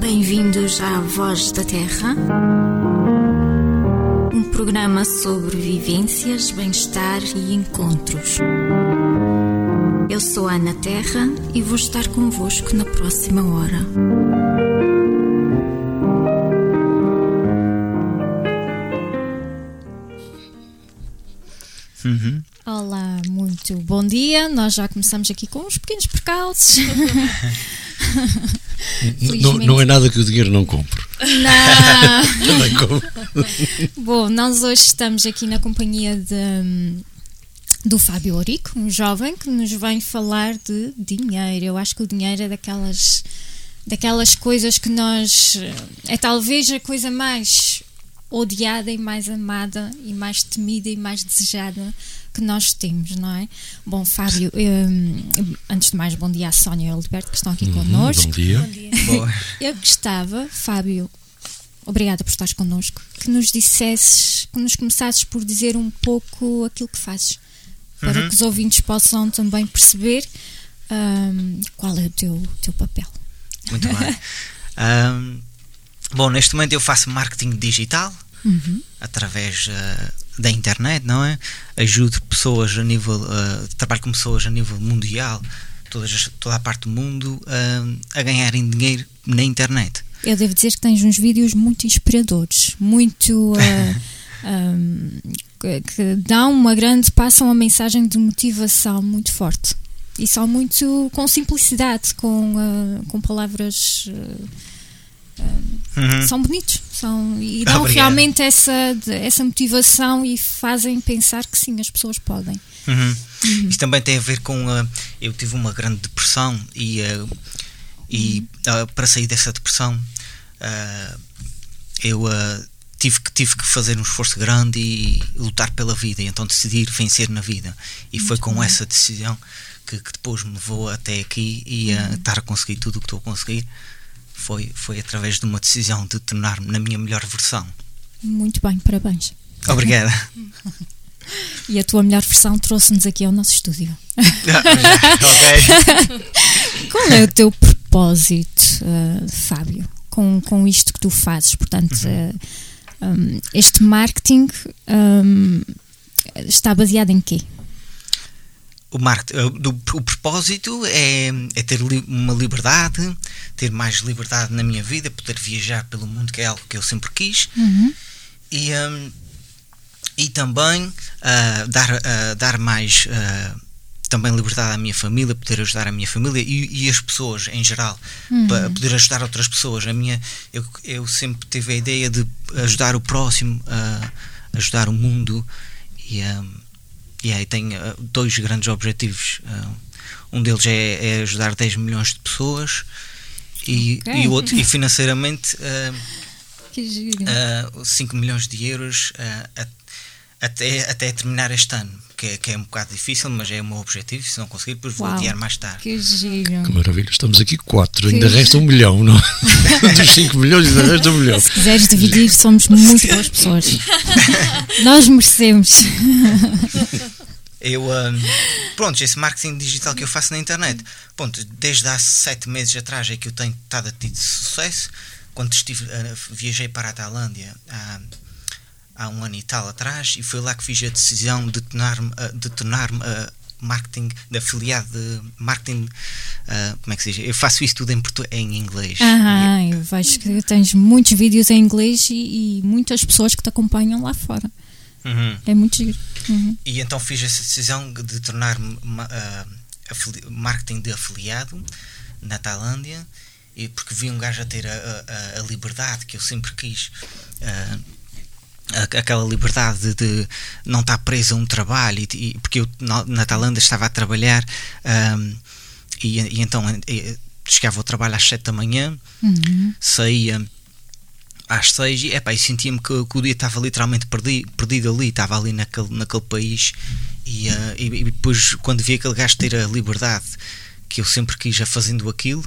Bem-vindos à Voz da Terra, um programa sobre vivências, bem-estar e encontros. Eu sou Ana Terra e vou estar convosco na próxima hora. Uhum. Olá, muito bom dia. Nós já começamos aqui com uns pequenos percalços. não, não, é nada que o dinheiro não compre. Não. bom, nós hoje estamos aqui na companhia de, do Fábio Orico, um jovem que nos vem falar de dinheiro. Eu acho que o dinheiro é daquelas, daquelas coisas que nós. É talvez a coisa mais odiada e mais amada e mais temida e mais desejada que nós temos, não é? Bom, Fábio, um, antes de mais, bom dia à Sónia e ao Alberto que estão aqui uhum, connosco. Bom dia. Bom dia. Eu gostava, Fábio, obrigada por estares connosco, que nos dissesses, que nos começasses por dizer um pouco aquilo que fazes, para uhum. que os ouvintes possam também perceber um, qual é o teu, teu papel. Muito bem. um, Bom, neste momento eu faço marketing digital uhum. através uh, da internet, não é? Ajudo pessoas a nível, uh, trabalho com pessoas a nível mundial, todas, toda a parte do mundo, uh, a ganharem dinheiro na internet. Eu devo dizer que tens uns vídeos muito inspiradores, muito. um, que dão uma grande, passam uma mensagem de motivação muito forte e são muito com simplicidade, com, com palavras uhum. são bonitos são, e dão Obrigado. realmente essa, essa motivação e fazem pensar que sim, as pessoas podem. Uhum. Uhum. Isto também tem a ver com. Uh, eu tive uma grande depressão e, uh, e uh, para sair dessa depressão eu tive, que, tive que fazer um esforço grande e lutar pela vida, e então decidir vencer na vida. E Muito foi com bom. essa decisão que, que, depois me levou até aqui e a uhum. estar a conseguir tudo o que estou a conseguir foi, foi através de uma decisão de tornar-me na minha melhor versão. Muito bem, parabéns. Obrigada. E a tua melhor versão trouxe-nos aqui ao nosso estúdio. Qual é o teu propósito, uh, Fábio, com, com isto que tu fazes? Portanto, uh, um, este marketing um, está baseado em quê? O, marketing, o propósito é, é, ter li, uma liberdade, ter mais liberdade na minha vida, poder viajar pelo mundo, que é algo que eu sempre quis, uhum. e, um, e também uh, dar, uh, dar mais uh, também liberdade à minha família, poder ajudar a minha família e, e as pessoas em geral, uhum. para poder ajudar outras pessoas. A minha, eu, eu sempre tive a ideia de ajudar o próximo, ajudar o mundo e. Um, e aí tem uh, dois grandes objetivos. Uh, um deles é, é, ajudar 10 milhões de pessoas e, okay. e o outro, e financeiramente, uh, 5 milhões de euros até, até terminar este ano que é, que é um bocado difícil, mas é o meu objetivo. Se não conseguir, depois vou Uau, adiar mais tarde. Que giro. Que maravilha. Estamos aqui quatro, que ainda giro. resta um milhão, não? Dos 5 milhões ainda resta um milhão. Se quiseres dividir, somos muito boas pessoas. Nós merecemos. Eu, um, pronto, esse marketing digital que eu faço na internet, pronto, desde há sete meses atrás é que eu tenho estado a ter sucesso. Quando estive, uh, viajei para a Tailândia há, há um ano e tal atrás e foi lá que fiz a decisão de tornar-me de tornar uh, marketing de afiliado de marketing uh, como é que se diz? Eu faço isso tudo em, em inglês. Ah, eu vejo que tens muitos vídeos em inglês e, e, muitas pessoas que te acompanham lá fora. Uhum. É muito giro. Uhum. E então fiz essa decisão de tornar-me uh, marketing de afiliado na Tailândia e porque vi um gajo a ter a, a, a liberdade que eu sempre quis. Uh, aquela liberdade de, de, não estar preso a um trabalho e, e porque eu na, na Tailândia estava a trabalhar um, e, e, então chegava ao trabalho às 7 da manhã uhum. saía às 6 e, epá, e sentia-me que, que, o dia estava literalmente perdido, perdido ali, estava ali naquele, naquele país e, uh, e, e, depois quando vi aquele gajo ter a liberdade que eu sempre quis já fazendo aquilo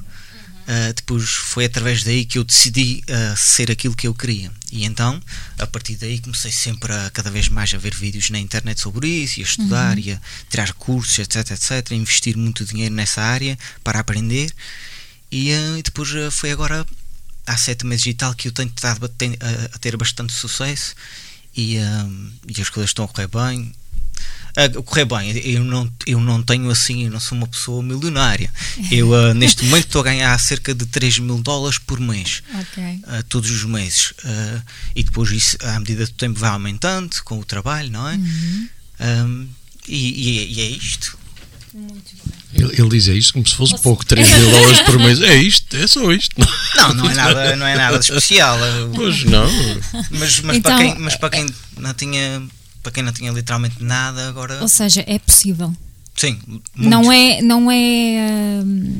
Uh, depois foi através daí que eu decidi uh, ser aquilo que eu queria. E então, a partir daí, comecei sempre a cada vez mais a ver vídeos na internet sobre isso, e a estudar, uhum. e a tirar cursos, etc, etc, a investir muito dinheiro nessa área para aprender. E, e depois foi agora há sete meses e tal que eu tenho estado a, ter bastante sucesso e, e as coisas estão a correr bem a correr bem. Eu não, eu não tenho assim, eu não sou uma pessoa milionária. Eu uh, neste momento estou a ganhar cerca de 3 mil dólares por mês, okay. uh, todos os meses. Uh, e depois isso, à medida do tempo, vai aumentando com o trabalho, não é? Uhum. Um, e, e, e, é isto. Muito bem. Ele, ele diz isto como se fosse pouco, 3 mil dólares por mês. É isto, é só isto. Não, não é nada, não é nada de especial. Pois não. Mas, mas, então, para quem, mas para quem não tinha para quem não tinha literalmente nada agora. Ou seja, é possível. Sim, muito. não é não é hum,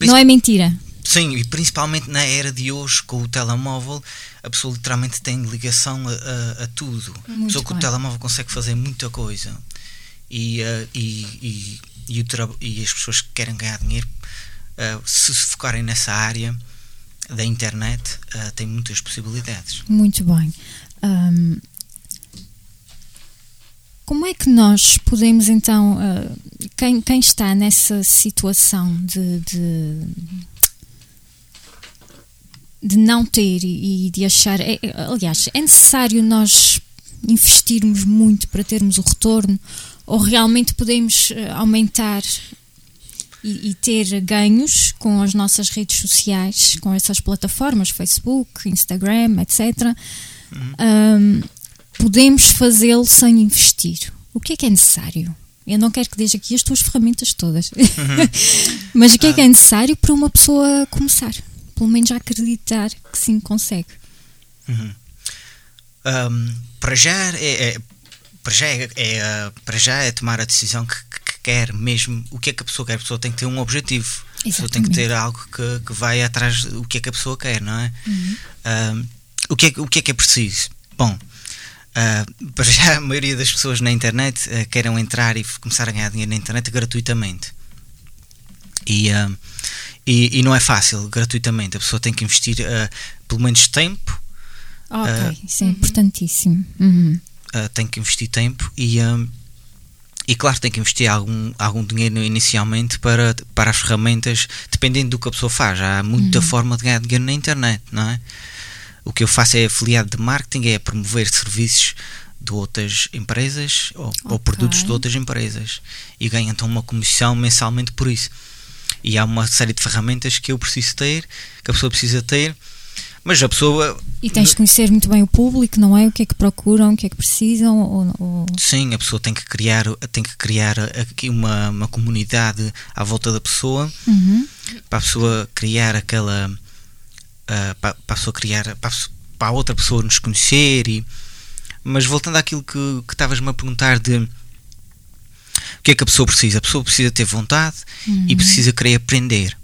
não é mentira. Sim, e principalmente na era de hoje com o telemóvel, a pessoa literalmente tem ligação a, a, a tudo. Muito a pessoa com o telemóvel consegue fazer muita coisa. E, uh, e, e, e, e, as pessoas que querem ganhar dinheiro, uh, se focarem nessa área da internet, têm muitas possibilidades. Muito bem. Um, como é que nós podemos então, quem, quem, está nessa situação de, de, de não ter e de achar, é, aliás, é necessário nós investirmos muito para termos o retorno ou realmente podemos ah, aumentar e, e, ter ganhos com as nossas redes sociais, com essas plataformas, Facebook, Instagram, etc. Um, podemos fazê-lo sem investir. O que é que é necessário? Eu não quero que deixe aqui as tuas ferramentas todas, uhum. mas o que é que é necessário para uma pessoa começar? Pelo menos acreditar que sim consegue. Uhum. Um, para já é, é, para já é, é, para já é tomar a decisão que, que, quer mesmo o que é que a pessoa quer a pessoa tem que ter um objetivo Exatamente. a pessoa tem que ter algo que, que vai atrás do que é que a pessoa quer não é uhum. um, o que é, o que, é que é preciso? Bom, uh, para já a maioria das pessoas na internet uh, querem entrar e começar a ganhar dinheiro na internet gratuitamente. E, uh, e, e, não é fácil, gratuitamente. A pessoa tem que investir pelo menos tempo. Ok, isso é importantíssimo. Uhum. Tem que investir tempo e, e claro, tem que investir algum, algum dinheiro inicialmente para, para as ferramentas, dependendo do que a pessoa faz. Há muita uhum. forma de ganhar dinheiro na internet, não é? O que eu faço é afiliado de marketing, é promover serviços de outras empresas ou, okay. ou, produtos de outras empresas e ganho então uma comissão mensalmente por isso. E há uma série de ferramentas que eu preciso ter, que a pessoa precisa ter, mas a pessoa. E tens de conhecer muito bem o público, não é? O que é que procuram, o que é que precisam? Ou, ou... Sim, a pessoa tem que criar, tem que criar aqui uma, uma comunidade à volta da pessoa uhum. para a pessoa criar aquela uh, para, para a pessoa criar, para a, para a, outra pessoa nos conhecer. E, mas voltando àquilo que estavas-me a perguntar de o que é que a pessoa precisa? A pessoa precisa ter vontade uhum. e precisa querer aprender.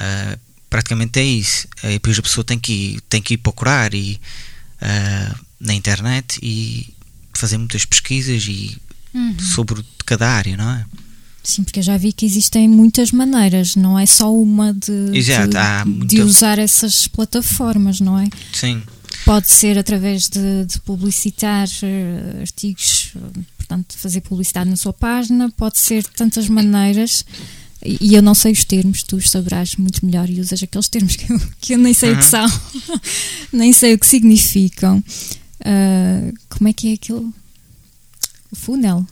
Uh, praticamente é isso. Uh, e depois a pessoa tem que ir, tem que ir procurar e, uh, na internet e fazer muitas pesquisas e uhum. sobre cada área, não é? Sim, porque eu já vi que existem muitas maneiras, não é só uma de, Exato, de, muita... de, usar essas plataformas, não é? Sim. Pode ser através de, de publicitar uh, artigos, portanto, fazer publicidade na sua página, pode ser de tantas maneiras. E, eu não sei os termos, tu saberás muito melhor e usas aqueles termos que eu, que eu nem sei uhum. o que são, nem sei o que significam. Uh, como é que é aquilo? O funel.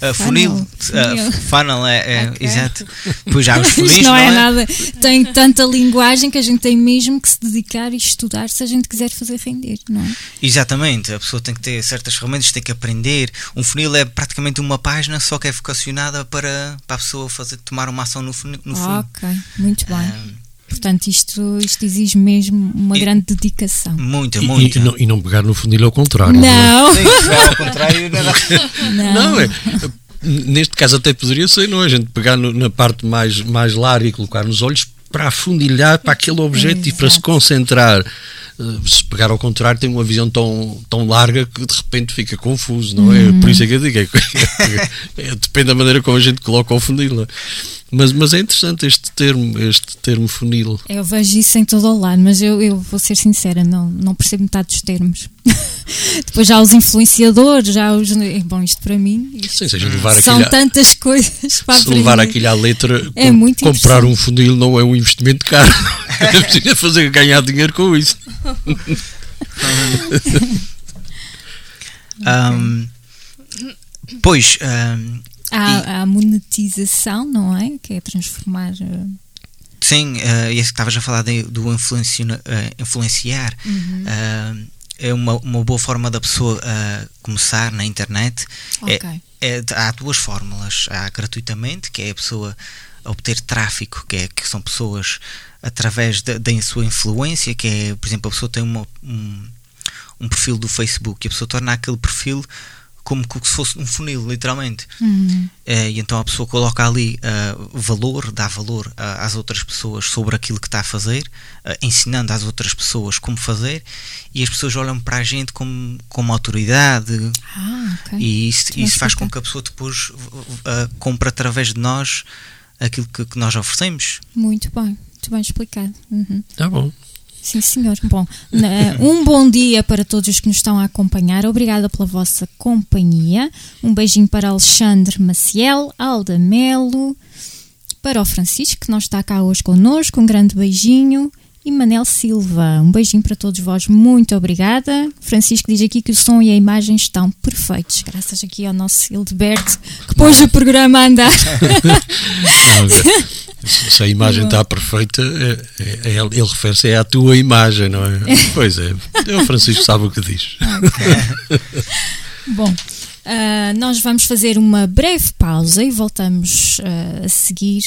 Uh, funil, uh, funnel, é, é okay. exato. Pois já os funis, não, não é, é, nada. Tem tanta linguagem que a gente tem mesmo que se dedicar e estudar se a gente quiser fazer render, não é? Exatamente, a pessoa tem que ter certas ferramentas, tem que aprender. Um funil é praticamente uma página só que é vocacionada para, para a pessoa fazer, tomar uma ação no funil. No funil. Ok, muito bem. Um, Portanto, isto, isto exige mesmo uma e, grande dedicação. Muita, muita. E, e, não, e, não, pegar no funil ao contrário. Não. não. É? pegar ao contrário. Não, não. não é. Neste caso até poderia ser, não é? A gente pegar no, na parte mais, mais larga e colocar nos olhos para afundilhar para aquele objeto é, e para se concentrar. Eh, se pegar ao contrário, tem uma visão tão, tão larga que de repente fica confuso, não é? Uhum. Por isso é que eu digo, é, é, depende da maneira como a gente coloca o funil. Mas, mas é interessante este termo, este termo funil. Eu vejo isso em todo o lado, mas eu, eu vou ser sincera, não, não percebo metade dos termos. Depois já os influenciadores, já os. Bom, isto para mim. Isto Sim, seja, levar são aquilo, tantas coisas para se levar aquilo à letra, É com- muito comprar um funil não é um investimento caro. É preciso fazer ganhar dinheiro com isso. Ahm, pois, ahm, Há, há monetização, não é? Que é transformar. eh, sim, ah, esse que estavas a falar de- do ah, influenciar. Uhum. ah, é uma, uma boa forma da pessoa ah, começar na internet. É- Ok. é- há duas fórmulas. Há gratuitamente, que é a pessoa obter tráfico, que, é, que são pessoas através da, da sua influência, que é, por exemplo, a pessoa tem uma, um, um perfil do Facebook e a pessoa torna aquele perfil como se fosse um funil, literalmente. Uhum. Eh, e então a pessoa coloca ali eh, valor, dá valor ah, às outras pessoas sobre aquilo que está a fazer, eh, ensinando às outras pessoas como fazer, e as pessoas olham para a gente como, como autoridade, Ah, ok. e isso, isso faz com que a pessoa depois uh, compre através de nós aquilo que, que nós oferecemos. Muito bem, muito bem explicado. Uhum. Tá bom. Sim, senhor. Bom, um bom dia para todos os que nos estão a acompanhar. Obrigada pela vossa companhia. Um beijinho para Alexandre Maciel, Alda Melo, para o Francisco, que não está cá hoje connosco. Um grande beijinho. E Manel Silva, um beijinho para todos vós, muito obrigada. Francisco diz aqui que o som e a imagem estão perfeitos, graças aqui ao nosso Hildeberto, que pôs o programa a andar. Se a imagem está perfeita, é- é- é- ele refere-se é à tua imagem, não é? Pois é. O Francisco sabe o que diz. Bom, ah, nós vamos fazer uma breve pausa e voltamos ah, a seguir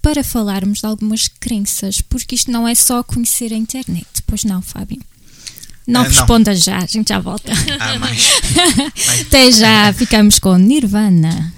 para falarmos de algumas crenças, porque isto não é só conhecer a internet. Pois não, Fábio? Não Ah, não. responda já, a gente já volta. Há mais. Até já, ficamos com Nirvana.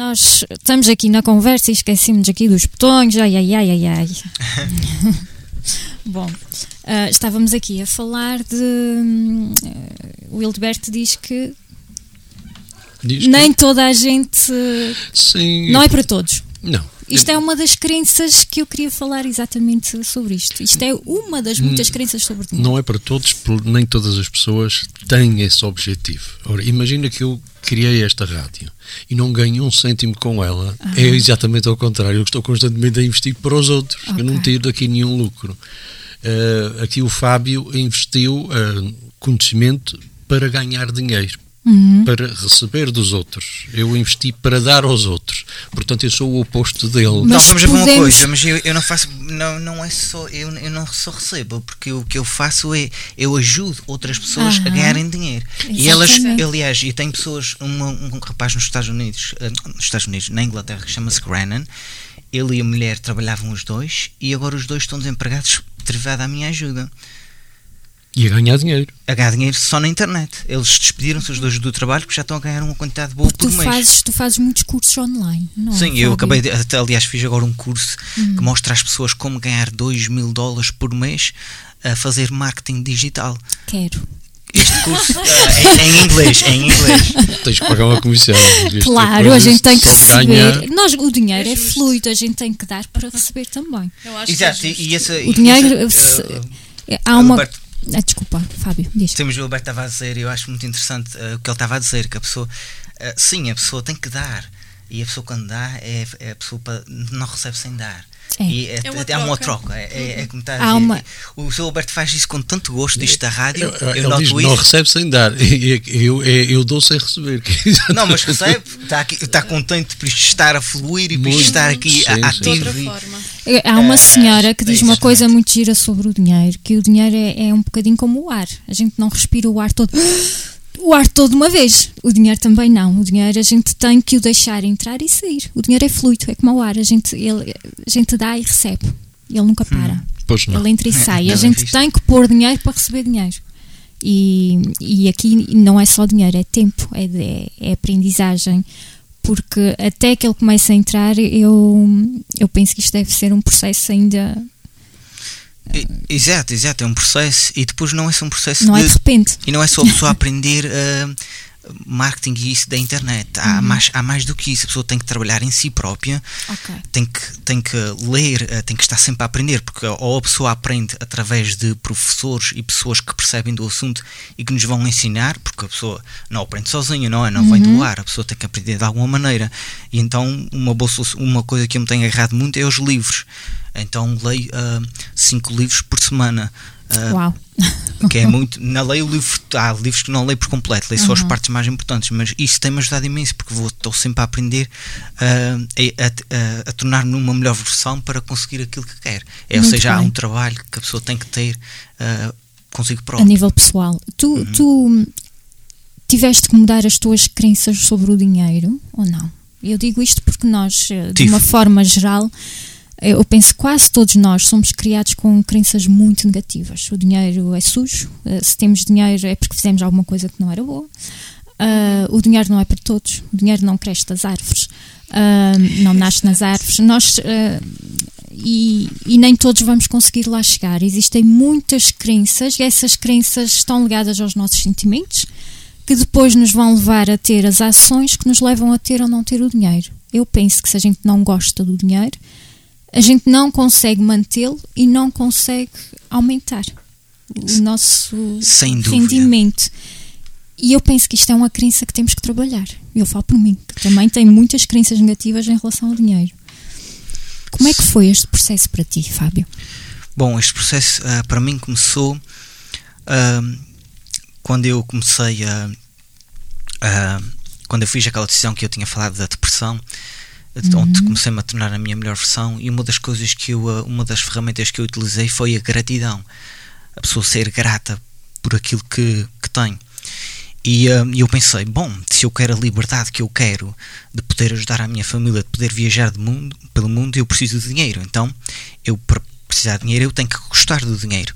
Nós estamos aqui na conversa e esquecemos aqui dos botões. Ai, ai, ai, ai, ai. Bom, ah, estávamos aqui a falar de. eh, o Hildeberto diz que Diz que- nem toda a gente. Sim. Não é para todos. Não. Isto é uma das crenças que eu queria falar exatamente sobre isto. Isto é uma das muitas crenças sobre dinheiro. Não é para todos, nem todas as pessoas têm esse objetivo. Ora, imagina que eu criei esta rádio e não ganho um cêntimo com ela. Ah. É exatamente ao contrário. Eu estou constantemente a investir para os outros. Okay. Eu não tiro daqui nenhum lucro. Uh, aqui o Fábio investiu uh, conhecimento para ganhar dinheiro uhum. para receber dos outros. Eu investi para dar aos outros. Portanto, eu sou o oposto dele. Mas não, vamos ver uma coisa, mas eu, eu, não faço, não, não é só, eu, eu não só recebo, porque o que eu faço é, eu ajudo outras pessoas uhum. a ganharem dinheiro. Exatamente. E elas, aliás, e tem pessoas, um, um rapaz nos Estados Unidos, uh, nos Estados Unidos, na Inglaterra, que chama-se Grannon, ele e a mulher trabalhavam os dois e agora os dois estão desempregados derivado à minha ajuda. E a ganhar dinheiro. A ganhar dinheiro só na internet. Eles despediram-se os dois do trabalho porque já estão a ganhar uma quantidade boa porque por tu mês. Fazes, tu fazes muitos cursos online, não é, Sim, eu acabei de, aliás, fiz agora um curso hum. que mostra às pessoas como ganhar 2 mil dólares por mês a fazer marketing digital. Quero. Este curso uh, em, em, inglês, em inglês. Tens que pagar uma comissão. Claro, a gente tem que receber. Ganha... Nós, o dinheiro é, é fluido, a gente tem que dar para receber também. Exato, e, e essa, o dinheiro. Essa, uh, há uma. Alberto, ah, desculpa, Fábio, diz. Temos o Alberto estava a dizer, eu acho muito interessante uh, o que ele estava a dizer, que a pessoa, uh, sim, a pessoa tem que dar, e a pessoa quando dá, é, é a pessoa não recebe sem dar. É. E é, é, uma, é uma troca. É, é, é como está a dizer. Uma... O Sr. Alberto faz isso com tanto gosto, isto da rádio. Eu, eu ele diz, isso. não recebe sem dar. Eu, eu, eu dou sem receber. Não, mas recebe, está, aqui, está contente por estar a fluir e por estar aqui sim, ativo. Sim. Há uma senhora que diz uma coisa muito gira sobre o dinheiro: que o dinheiro é, é um bocadinho como o ar. A gente não respira o ar todo o ar todo uma vez. O dinheiro também não. O dinheiro a gente tem que o deixar entrar e sair. O dinheiro é fluido, é como o ar. A gente, ele, a gente dá e recebe. Ele nunca hum, para. Hum, ele entra e sai. a gente tem que pôr dinheiro para receber dinheiro. E, e aqui não é só dinheiro, é tempo, é, é, é aprendizagem. Porque até que ele comece a entrar, eu, eu penso que isto deve ser um processo ainda Exato, exato, é um processo e depois não é só um processo não de, é de repente. E não é só a pessoa aprender uh, marketing e isso da internet. Há, uhum. mais, há mais do que isso. A pessoa tem que trabalhar em si própria, okay. tem, que, tem que ler, uh, tem que estar sempre a aprender, porque ou a pessoa aprende através de professores e pessoas que percebem do assunto e que nos vão ensinar, porque a pessoa não aprende sozinha, não é? Não uhum. vem do uhum. ar, a pessoa tem que aprender de alguma maneira. E então, uma, boa, uma coisa que eu me tenho agarrado muito é os livros. Então leio uh, cinco livros por semana. Uh, Uau! Que é muito. Não leio livro, há livros que não leio por completo, leio uhum. só as uhum. partes mais importantes, mas isso tem-me ajudado imenso porque vou, estou sempre a aprender uh, a, a, a tornar-me numa melhor versão para conseguir aquilo que quer. É, ou seja, bem. há um trabalho que a pessoa tem que ter uh, consigo próprio. A nível pessoal, tu, uhum. tu tiveste que mudar as tuas crenças sobre o dinheiro ou não? Eu digo isto porque nós, de Tive. uma forma geral, eu penso que quase todos nós somos criados com crenças muito negativas. O dinheiro é sujo, eh, se temos dinheiro é porque fizemos alguma coisa que não era boa. Uh, o dinheiro não é para todos, o dinheiro não cresce das árvores, uh, não nasce nas árvores. Nós, uh, e, e, nem todos vamos conseguir lá chegar. Existem muitas crenças e essas crenças estão ligadas aos nossos sentimentos, que depois nos vão levar a ter as ações que nos levam a ter ou não ter o dinheiro. Eu penso que se a gente não gosta do dinheiro, a gente não consegue mantê-lo e não consegue aumentar o nosso rendimento. E eu penso que isto é uma crença que temos que trabalhar. Eu falo por mim, que também tenho muitas crenças negativas em relação ao dinheiro. Como é que foi este processo para ti, Fábio? Bom, este processo uh, para mim começou uh, quando eu comecei a. Uh, quando eu fiz aquela decisão que eu tinha falado da depressão uhum. onde comecei-me a tornar a minha melhor versão e uma das coisas que eu, uh, uma das ferramentas que eu utilizei foi a gratidão. A pessoa ser grata por aquilo que, que tem. E uh, eu pensei, bom, se eu quero a liberdade que eu quero de poder ajudar a minha família, de poder viajar de mundo, pelo mundo, eu preciso de dinheiro. Então, eu para precisar de dinheiro, eu tenho que gostar do dinheiro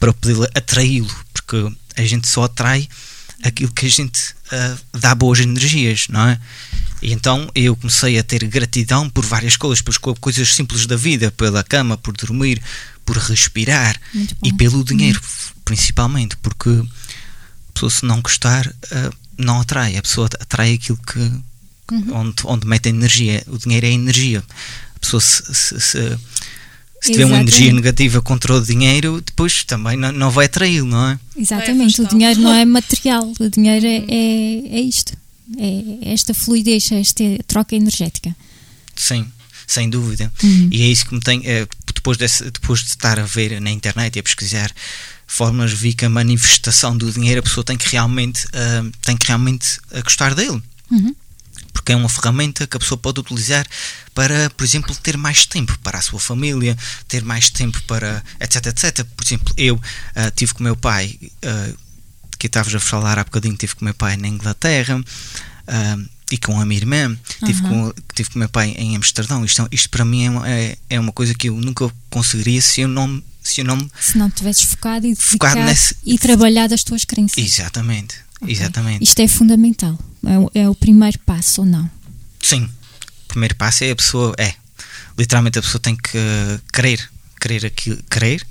para poder atraí-lo, porque a gente só atrai aquilo que a gente uh, dá boas energias, não é? E então eu comecei a ter gratidão por várias coisas, por coisas simples da vida, pela cama, por dormir, por respirar e pelo dinheiro, uhum. principalmente, porque a pessoa se não gostar uh, não atrai, a pessoa atrai aquilo que uhum. onde, onde mete a energia, o dinheiro é energia. A pessoa se, se, se, se tiver uma energia negativa contra o dinheiro, depois também não, não vai atraí-lo, não é? Exatamente, o dinheiro não é material, o dinheiro é, é, é isto, é esta fluidez, esta troca energética. Sim, sem dúvida. Uhum. E é isso que me tem, é, depois, desse, depois de estar a ver na internet e a pesquisar formas, vi que a manifestação do dinheiro a pessoa tem que realmente, uh, tem que realmente gostar dele. Uhum porque é uma ferramenta que a pessoa pode utilizar para, por exemplo, ter mais tempo para a sua família, ter mais tempo para etc, etc. Por exemplo, eu uh, tive com o meu pai, uh, que estavas a falar há bocadinho, tive com o meu pai na Inglaterra. Uh, e com a minha irmã, tive, com, tive com o meu pai em Amsterdão. Isto, isto para mim é uma, é, é uma coisa que eu nunca conseguiria se eu não se eu não se não tivesses focado e focado nesse... e trabalhado as tuas crenças. Exatamente, okay. exatamente. Isto é fundamental. É o, é o primeiro passo ou não? Sim. O primeiro passo é a pessoa. É. Literalmente a pessoa tem que querer. Querer aquilo. Querer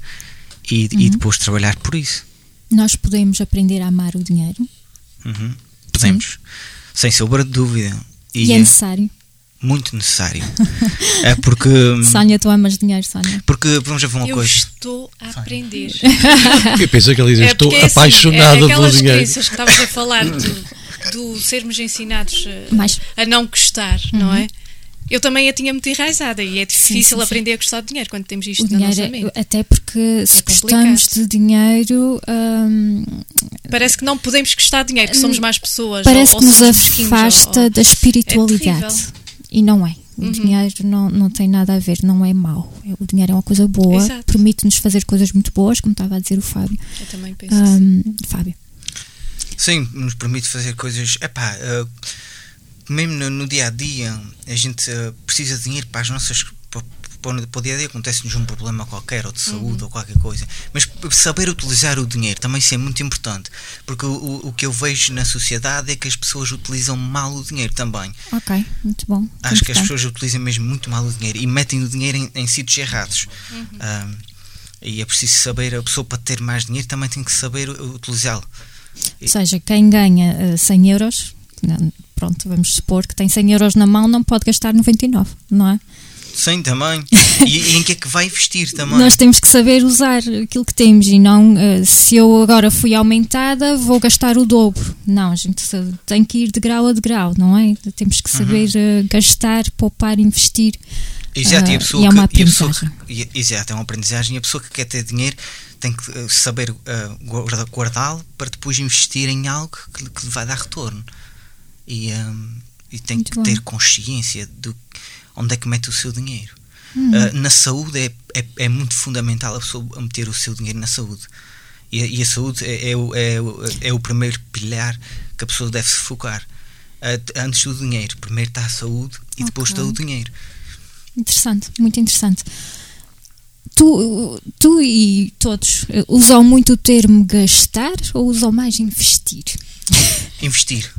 e, uhum. e depois trabalhar por isso. Nós podemos aprender a amar o dinheiro? Uhum. Podemos. Sim. Sem sombra de dúvida. E, e é necessário? muito necessário. é porque. Sónia, tu amas dinheiro, Sónia? Porque, vamos ver uma eu coisa. Eu estou a aprender. eu pensei que ela dizia, é estou é apaixonada assim, é pelo dinheiro. Aquelas crenças que estavas a falar do, do sermos ensinados a, a não gostar, uhum. não é? Eu também a tinha muito enraizada e é difícil sim, sim, aprender sim. a gostar de dinheiro quando temos isto o na dinheiro, nossa mente. Até porque é se gostamos de dinheiro. Hum, parece que não podemos gostar de dinheiro, que somos mais pessoas. Parece ou, que nos afasta ou, da espiritualidade. É e não é. O uhum. dinheiro não, não tem nada a ver, não é mau. O dinheiro é uma coisa boa, permite-nos fazer coisas muito boas, como estava a dizer o Fábio. Eu também penso um, assim. Fábio. Sim, nos permite fazer coisas. Epá, uh, mesmo no, no, dia a dia, a gente uh, precisa de dinheiro para as nossas para o dia a dia acontece-nos um problema qualquer, ou de saúde, uhum. ou qualquer coisa. Mas saber utilizar o dinheiro também isso é muito importante, porque o, o que eu vejo na sociedade é que as pessoas utilizam mal o dinheiro também. Ok, muito bom. Acho que as pessoas utilizam mesmo muito mal o dinheiro e metem o dinheiro em, em sítios errados. Uhum. Um, e é preciso saber, a pessoa para ter mais dinheiro também tem que saber utilizá-lo. Ou seja, quem ganha uh, eh, 100 euros, pronto, vamos supor que tem 100 euros na mão, não pode gastar 99, não é? Sim, também. E, em que é que vai investir também? Nós temos que saber usar aquilo que temos e não uh, se eu agora fui aumentada, vou gastar o dobro. Não, a gente tem que ir de grau a de grau, não é? Temos que saber uhum. uh, gastar, poupar, investir. Exato, uh, e, a pessoa e é uma que, aprendizagem. Que, exato, é uma aprendizagem. E a pessoa que quer ter dinheiro tem que saber guardá-lo para depois investir em algo que, que lhe vai dar retorno. E, um, e tem Muito que bom. ter consciência do onde é que mete o seu dinheiro. Uh, na saúde é, é, é, muito fundamental a pessoa meter o seu dinheiro na saúde. E, e a saúde é, é, o, é, o, é o primeiro pilar que a pessoa deve se focar. Uh, antes do dinheiro. Primeiro está a saúde e okay. depois está o dinheiro. Interessante, muito interessante. Tu, tu e todos usam muito o termo gastar ou usam mais investir? Investir.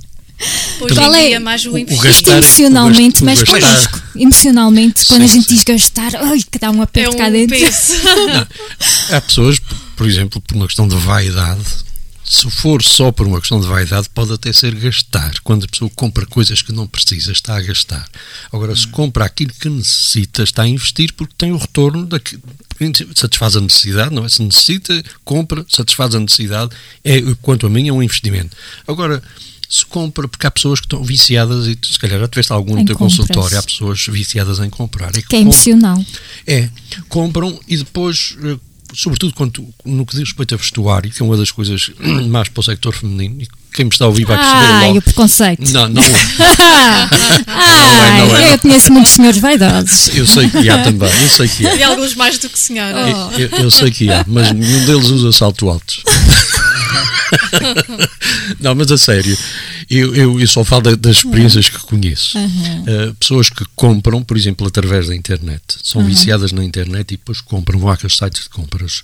Hoje Qual é mais o investir. Isto emocionalmente o mexe connosco. Emocionalmente, quando sim, a gente sim. diz gastar, ai, que dá um aperto é um cá dentro. Não, há pessoas, por exemplo, por uma questão de vaidade, se for só por uma questão de vaidade, pode até ser gastar. Quando a pessoa compra coisas que não precisa, está a gastar. Agora, se compra aquilo que necessita, está a investir porque tem o retorno daquilo. Satisfaz a necessidade, não é? Se necessita, compra, satisfaz a necessidade, é, quanto a mim, é um investimento. Agora, se compra, porque há pessoas que estão viciadas, e se calhar já tiveste algum no teu consultório, há pessoas viciadas em comprar. É que, que é emocional. É, compram e depois, eh, sobretudo quando, no que diz respeito a vestuário, que é uma das coisas mais para o sector feminino, e quem me está a ouvir vai perceber Ai, logo. o preconceito. Não, não. Ai, não é, não é, eu conheço muitos senhores vaidosos. Eu sei que há também, eu sei que há. E alguns mais do que senhora. Oh. Eu, eu, sei que há, mas nenhum deles usa salto altos. não, mas a sério, eu, eu, eu só falo das experiências que conheço. Uhum. Uh, pessoas que compram, por exemplo, através da internet, são uhum. viciadas na internet e depois compram, vão àqueles sites de compras.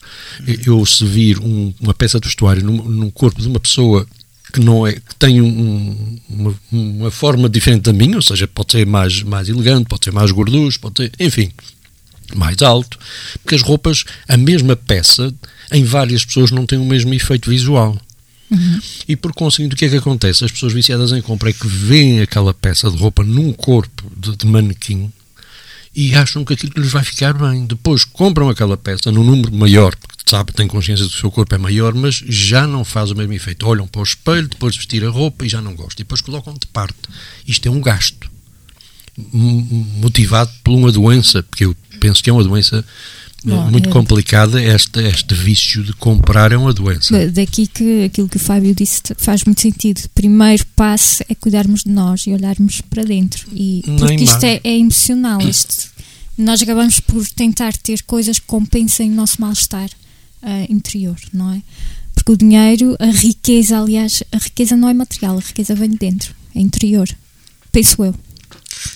Eu, se vir um, uma peça de vestuário no, no corpo de uma pessoa que não é que tem um, uma, uma, forma diferente da minha, ou seja, pode ser mais, mais elegante, pode ser mais gorducho, pode ser, enfim, mais alto, porque as roupas, a mesma peça, em várias pessoas não tem o mesmo efeito visual. Uhum. E por conseguinte, o que é que acontece? As pessoas viciadas em compra é que veem aquela peça de roupa num corpo de, de manequim e acham que aquilo lhes vai ficar bem. Depois compram aquela peça num número maior, porque sabe, têm consciência do seu corpo é maior, mas já não faz o mesmo efeito. Olham para o espelho, depois de vestir a roupa e já não gostam. E depois colocam de parte. Isto é um gasto motivado por uma doença, porque eu penso que é uma doença Bom, muito é... complicada este, este vício de comprar é uma doença. Daqui que aquilo que o Fábio disse faz muito sentido. Primeiro passo é cuidarmos de nós e olharmos para dentro. E, porque isto é, é, emocional. Isto, nós acabamos por tentar ter coisas que compensem o nosso mal-estar uh, interior, não é? Porque o dinheiro, a riqueza, aliás, a riqueza não é material, a riqueza vem de dentro, é interior. Penso eu.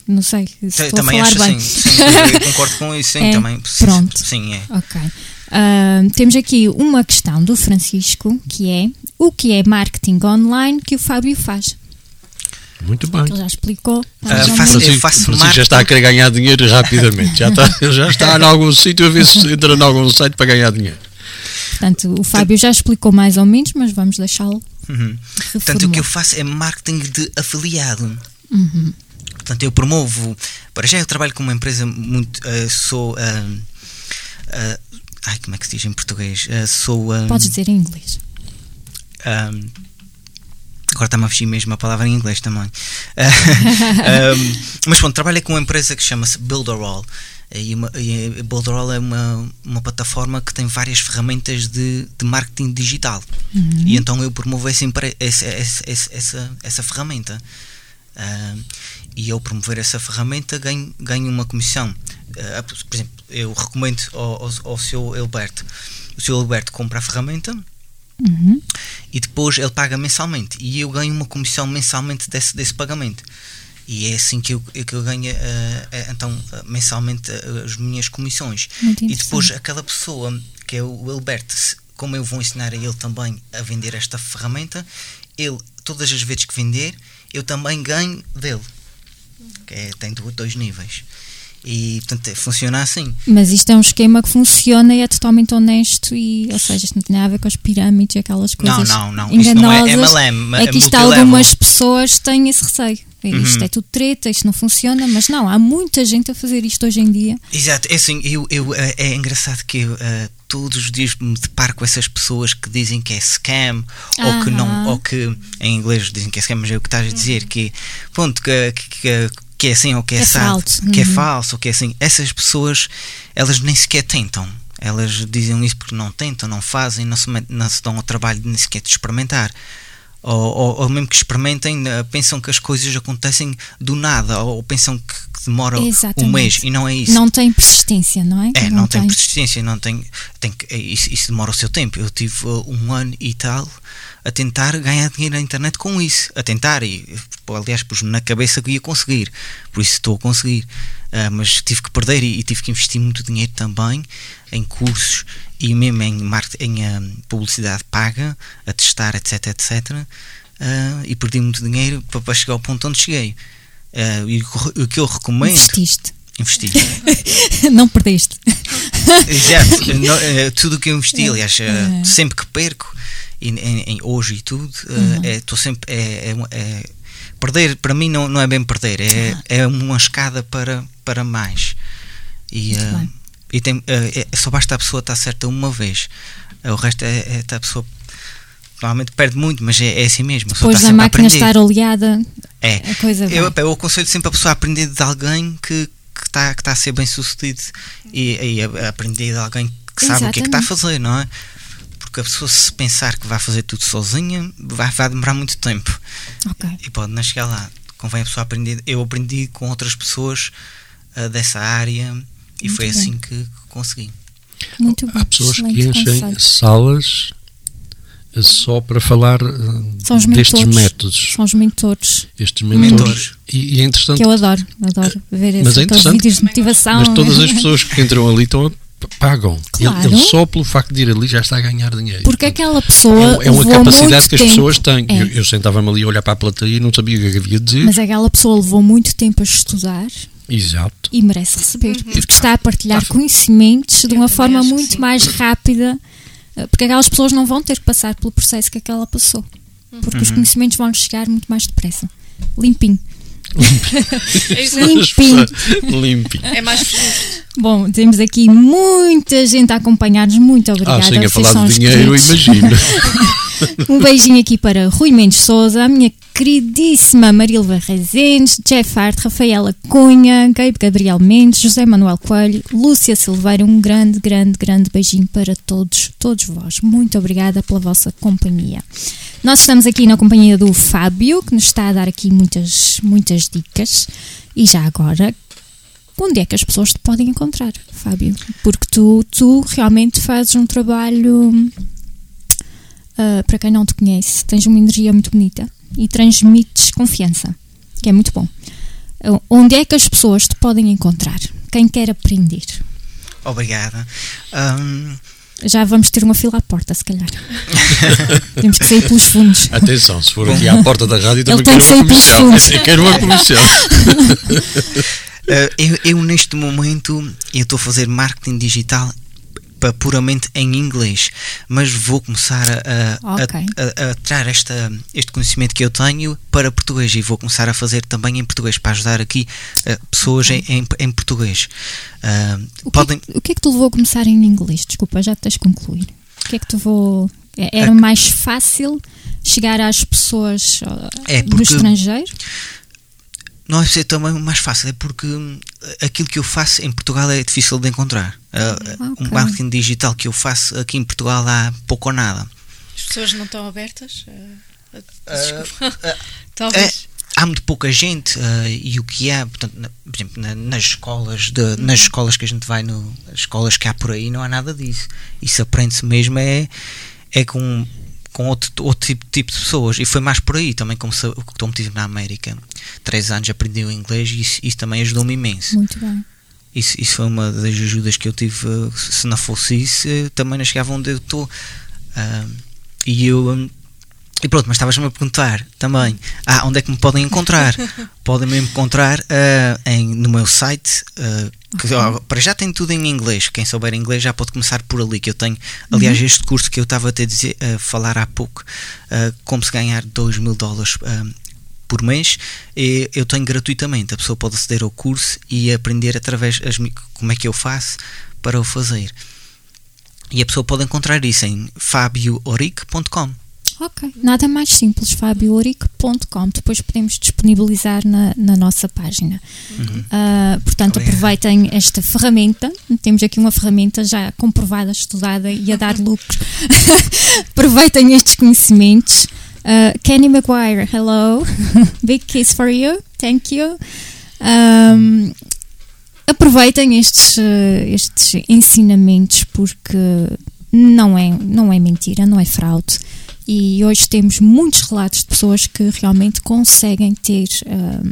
Não sei se estou também a falar acho bem. Sim, sim, eu concordo com isso, sim, é, também. Pronto. Sim, é. Ok. Uh, temos aqui uma questão do Francisco, que é o que é marketing online que o Fábio faz? Muito bem. Ele já explicou. Uh, faço, eu faço Francisco já está a querer ganhar dinheiro rapidamente. Já está, já está em algum sítio a ver se entra em algum site para ganhar dinheiro. Portanto, o Fábio já explicou mais ou menos, mas vamos deixá-lo. Uhum. Portanto, o que eu faço é marketing de afiliado. Uhum. Portanto, eu promovo. Para já, eu trabalho com uma empresa muito. Uh, sou. Uh, uh, ai, como é que se diz em português? sou. Podes dizer em inglês. agora está-me a fugir mesmo a palavra em inglês também. um, mas pronto, trabalho com uma empresa que chama-se Builderall. E, uma, e Builderall é uma, uma plataforma que tem várias ferramentas de, de marketing digital. Uhum. E então eu promovo essa, essa, essa, essa, essa ferramenta. Uh, e ao promover essa ferramenta ganho, ganho uma comissão. Uh, por exemplo, eu recomendo ao, ao, ao seu Alberto, o seu Alberto compra a ferramenta uhum. e depois ele paga mensalmente e eu ganho uma comissão mensalmente desse, desse pagamento. E é assim que eu, que eu ganho uh, então mensalmente as minhas comissões. E depois aquela pessoa que é o Alberto, como eu vou ensinar a ele também a vender esta ferramenta, ele todas as vezes que vender eu também ganho dele. Que é, tem dois níveis. E portanto funciona assim. Mas isto é um esquema que funciona e é totalmente honesto e, ou seja, isto não tem nada a ver com as pirâmides e aquelas coisas não, não, não. enganosas. Isto não é MLM, é que isto algumas pessoas têm esse receio. Uhum. Isto é tudo treta, isto não funciona, mas não, há muita gente a fazer isto hoje em dia. Exato, é assim, eu, eu, é, é engraçado que eu, uh, todos os dias me deparo com essas pessoas que dizem que é scam ou que não, ou que em inglês dizem que é scam, mas é o que estás a dizer, que pronto, que, que, que é assim ou que é, é falso, que é uhum. falso ou que é assim. Essas pessoas, elas nem sequer tentam. Elas dizem isso porque não tentam, não fazem, não se, não se dão ao trabalho de nem sequer de experimentar ou, ou, ou, mesmo que experimentem, uh, pensam que as coisas acontecem do nada, ou, ou pensam que, que demora Exatamente. um mês, e não é isso. Não tem persistência, não é? É, não, não tem. tem persistência, não tem, tem é, isso, isso, demora o seu tempo. Eu tive uh, um ano e tal a tentar ganhar dinheiro na internet com isso, a tentar, e aliás pus-me na cabeça que ia conseguir, por isso estou a conseguir, uh, mas tive que perder e, e, tive que investir muito dinheiro também em cursos e mesmo em, em uh, publicidade paga, a testar, etc, etc, uh, e perdi muito dinheiro para, para, chegar ao ponto onde cheguei. e o que eu recomendo... Investiste. Investi. não perdeste. Exato. No, tudo o que eu investi, aliás, sempre que perco, em, em hoje e tudo, uhum. uh, é, sempre. É, é, é, perder, para mim, não, não é bem perder, é, é uma escada para, para mais. E, uh, e tem, uh, só basta a pessoa estar certa uma vez, o resto é, é a pessoa normalmente perde muito, mas é, é assim mesmo. Depois da máquina estar oleada, é. a coisa eu, eu aconselho sempre a pessoa a aprender de alguém que está que tá a ser bem sucedido e, e a, a aprender de alguém que sabe Exatamente. o que é que está a fazer, não é? Porque a pessoa se pensar que vai fazer tudo sozinha vai, vai demorar muito tempo okay. e pode não chegar lá convém a pessoa aprender eu aprendi com outras pessoas uh, dessa área muito e foi bem. assim que, consegui muito há pessoas que enchem conselho. salas eh, só para falar uh, destes métodos. São os mentores. Estes mentores. E, e, é interessante. Que eu adoro, adoro ver mas esses é vídeos de motivação. Mas todas as pessoas que entram ali estão a pagam. Claro. Ele, ele, só pelo facto de ir ali já está a ganhar dinheiro. Porque aquela pessoa. É, é uma capacidade que as tempo. pessoas têm. É. Eu, eu sentava-me ali a olhar para a plateia e não sabia o que é havia de dizer. Mas aquela pessoa levou muito tempo a estudar. Exato. E merece receber. Uhum. Porque está a partilhar conhecimentos de uma forma muito mais rápida. Eh, porque aquelas pessoas não vão ter que passar pelo processo que aquela passou. Porque uhum. os conhecimentos vão chegar muito mais depressa. Limpinho. Limpinho. Limpinho. É mais justo. Bom, temos aqui muita gente a acompanhar-nos. Muito obrigada. Ah, sim, a falar de dinheiro, imagino. um beijinho aqui para Rui Mendes Souza, a minha queridíssima Marilva Rezendes, Jeff Hart, Rafaela Cunha, Gabe Gabriel Mendes, José Manuel Coelho, Lúcia Silveira. Um grande, grande, grande beijinho para todos, todos vós. Muito obrigada pela vossa companhia. Nós estamos aqui na companhia do Fábio, que nos está a dar aqui muitas, muitas dicas. E já agora, onde é que as pessoas te podem encontrar, Fábio? Porque tu, tu realmente fazes um trabalho. Uh, para quem não te conhece, tens uma energia muito bonita e transmites confiança, que é muito bom. Uh, onde é que as pessoas te podem encontrar? Quem quer aprender? Obrigada. Um... Já vamos ter uma fila à porta, se calhar. Temos que sair pelos fundos. Atenção, se for aqui à porta da rádio, também quero uma. Eu quero uma. Uh, eu, eu, neste momento eu estou a fazer marketing digital puramente em inglês, mas vou começar a, okay. a, a, a tirar esta, este conhecimento que eu tenho para português e vou começar a fazer também em português para ajudar aqui uh, pessoas okay. em, em, em, português. Uh, o, que podem... é, o que é que te levou a começar em inglês? Desculpa, já tens de concluir. O que é que te levou. É, era mais fácil chegar às pessoas é porque... do estrangeiro? Não é ser também mais fácil, é porque hum, aquilo que eu faço em Portugal é difícil de encontrar. Uh, okay. Um marketing digital que eu faço aqui em Portugal há pouco ou nada. As pessoas não estão abertas? Uh, uh, Talvez. É, há muito pouca gente e o que há, portanto, na, por exemplo, na, nas escolas, de, uhum. nas escolas que a gente vai, no, as escolas que há por aí, não há nada disso. Isso aprende-se mesmo é, é com com outro, outro tipo, tipo, de pessoas. E foi mais por aí também como se, como tive na América. Três anos aprendi o inglês e isso, isso também ajudou-me imenso. Muito bem. Isso, isso foi uma das ajudas que eu tive se não fosse isso também não chegava onde eu estou. Uh, e eu e pronto, mas estavas-me a perguntar também ah, onde é que me podem encontrar podem me encontrar uh, em, no meu site uh, que, ó, para já tem tudo em inglês. Quem souber inglês já pode começar por ali. Que eu tenho, aliás, uhum. este curso que eu estava a te dizer, a falar há pouco, uh, como se ganhar 2 mil dólares por mês, e eu tenho gratuitamente. A pessoa pode aceder ao curso e aprender através as, como é que eu faço para o fazer. E a pessoa pode encontrar isso em fabiooric.com. Ok, nada mais simples, fabiooric.com. Depois podemos disponibilizar na, na nossa página. Uhum. Uh, portanto, aproveitem esta ferramenta. Temos aqui uma ferramenta já comprovada, estudada e a dar lucro. aproveitem estes conhecimentos. Uh, Kenny Maguire, hello. Big kiss for you. Thank you. Um, aproveitem estes, estes ensinamentos porque não é, não é mentira, não é fraude e hoje temos muitos relatos de pessoas que realmente conseguem ter uh,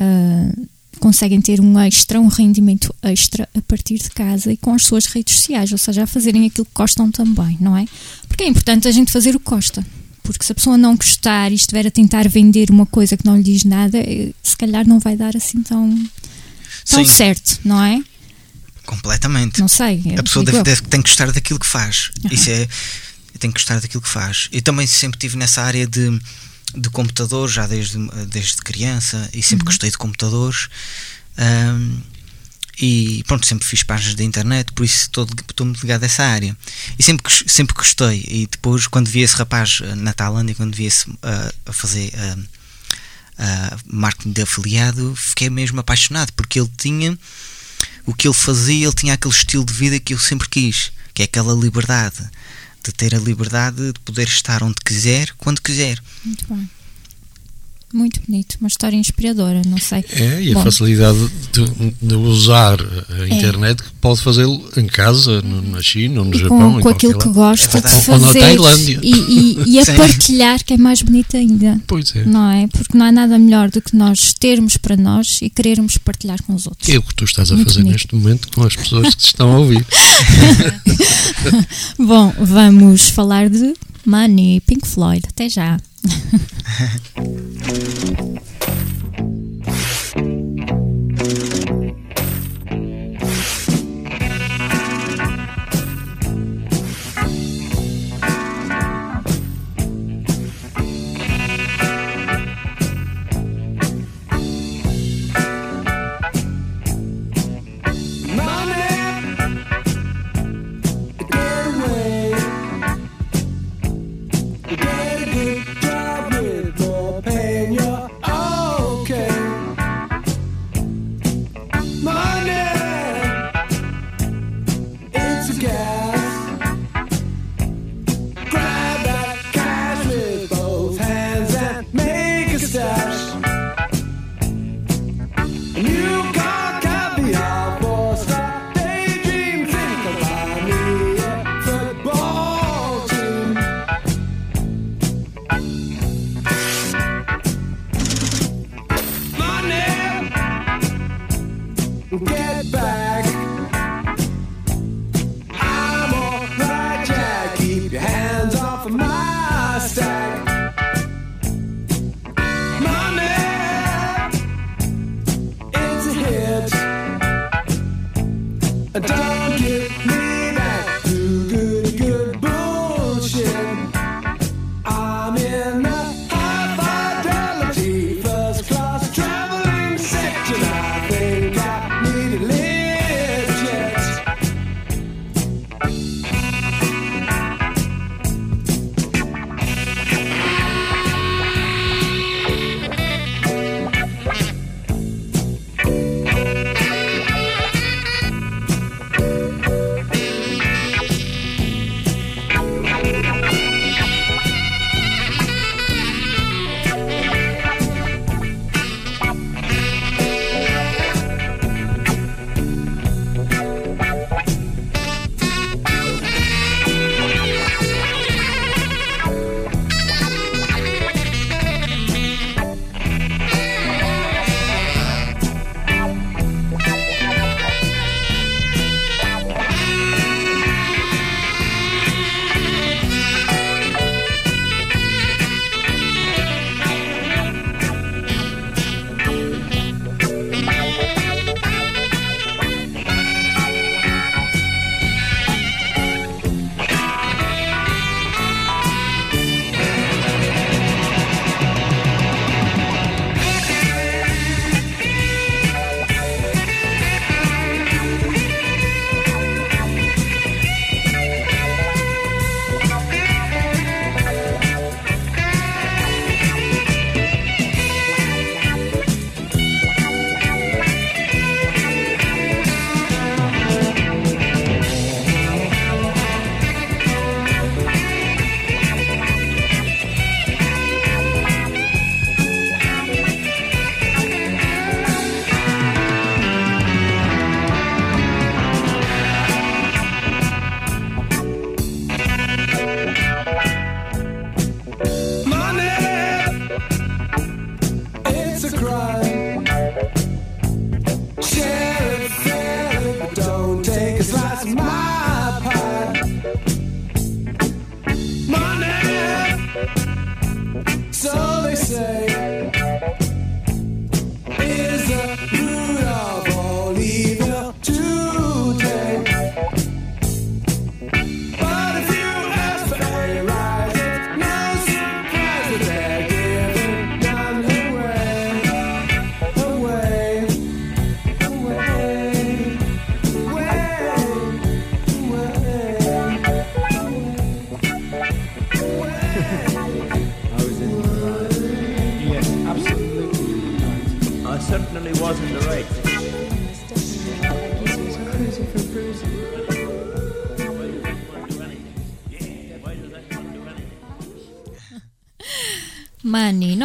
uh, conseguem ter um extra, um rendimento extra a partir de casa e com as suas redes sociais, ou seja, a fazerem aquilo que gostam também, não é? Porque é importante a gente fazer o que gosta. Porque se a pessoa não gostar e estiver a tentar vender uma coisa que não lhe diz nada, eh, se calhar não vai dar assim tão, tão certo, não é? Completamente. Não sei. A pessoa deve, deve, tem que gostar daquilo que faz. Uhum. Isso é tem que gostar daquilo que faz. Eu também sempre estive nessa área de, de computador, já desde, desde criança, e sempre uhum. gostei de computadores. Um, e pronto, sempre fiz páginas da internet, por isso estou, estou muito ligado a essa área. E sempre, sempre gostei. E depois, quando vi esse rapaz eh, na Tailândia, quando vi esse uh, a fazer uh, uh, marketing de afiliado, fiquei mesmo apaixonado, porque ele tinha o que ele fazia, ele tinha aquele estilo de vida que eu sempre quis, que é aquela liberdade de ter a liberdade de poder estar onde quiser, quando quiser. Muito bem. Muito bonito, uma história inspiradora, não sei. É, e a Bom, facilidade de, de, usar a é. internet que pode fazê-lo em casa, no, na China, ou no Japão. Com, com aquilo que gosta é de fazer. Ou na Tailândia. E, e, e a Sim. partilhar, que é mais bonito ainda. Pois é. Não é? Porque não há nada melhor do que nós termos para nós e querermos partilhar com os outros. É o que tu estás a Muito fazer bonito. neste momento com as pessoas que te estão a ouvir. Bom, vamos falar de Money, Pink Floyd. Até já. Ha ha.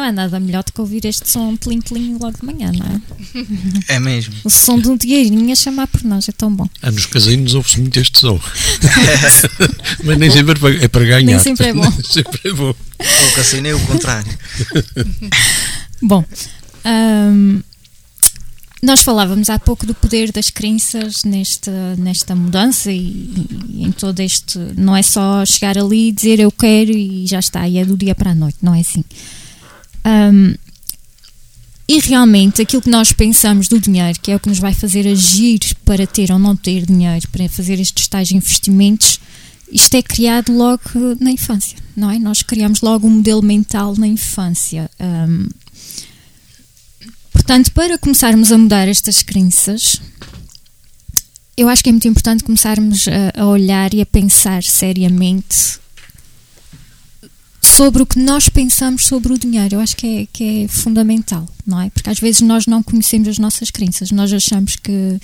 Não é nada melhor do que ouvir este som plim-plim logo de manhã, não é? É mesmo. O som de um dinheirinho a chamar por nós, é tão bom. Ah, nos casinos ouve-se muito este som. Mas nem sempre é para ganhar. Nem sempre é bom. Nem sempre é bom. O casino é o contrário. bom, um, nós falávamos há pouco do poder das crenças nesta, nesta mudança e, e, em todo este. Não é só chegar ali e dizer eu quero e já está, e é do dia para a noite, não é assim. Um, e realmente aquilo que nós pensamos do dinheiro, que é o que nos vai fazer agir para ter ou não ter dinheiro, para fazer estes tais investimentos, isto é criado logo na infância, não é? Nós criamos logo um modelo mental na infância. Um, portanto, para começarmos a mudar estas crenças, eu acho que é muito importante começarmos a, a olhar e a pensar seriamente sobre o que nós pensamos sobre o dinheiro. Eu acho que é, que é fundamental, não é? Porque às vezes nós não conhecemos as nossas crenças, nós achamos que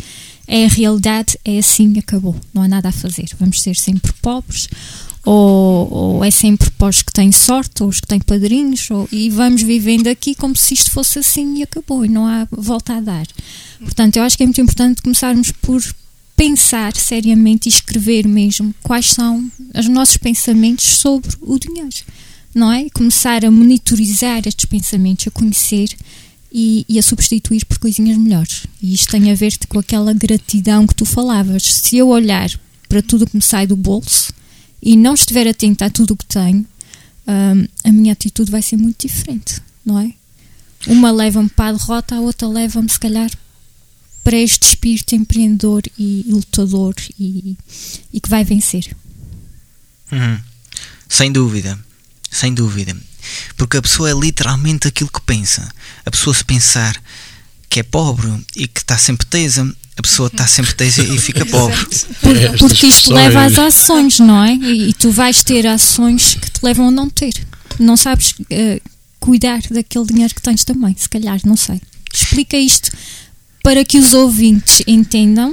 é a realidade, é assim, acabou, não há nada a fazer. Vamos ser sempre pobres, ou, ou é sempre para os que têm sorte, ou os que têm padrinhos, ou, e vamos vivendo aqui como se isto fosse assim e acabou, e não há volta a dar. Portanto, eu acho que é muito importante começarmos por pensar seriamente e escrever mesmo quais são os nossos pensamentos sobre o dinheiro, não é? Começar a monitorizar estes pensamentos, a conhecer e, e, a substituir por coisinhas melhores. E isto tem a ver com aquela gratidão que tu falavas. Se eu olhar para tudo que me sai do bolso e não estiver atento a tudo o que tenho, hum, a minha atitude vai ser muito diferente, não é? Uma leva-me para a derrota, a outra leva-me, se calhar, para este espírito empreendedor e lutador e, e que vai vencer. Uhum. Sem dúvida, sem dúvida. Porque a pessoa é literalmente aquilo que pensa. A pessoa se pensar que é pobre e que está sempre tesa, a pessoa está sempre tesa e fica pobre. Por, porque isto leva às ações, não é? E, e, tu vais ter ações que te levam a não ter. Não sabes uh, cuidar daquele dinheiro que tens também, se calhar, não sei. Explica isto para que os ouvintes entendam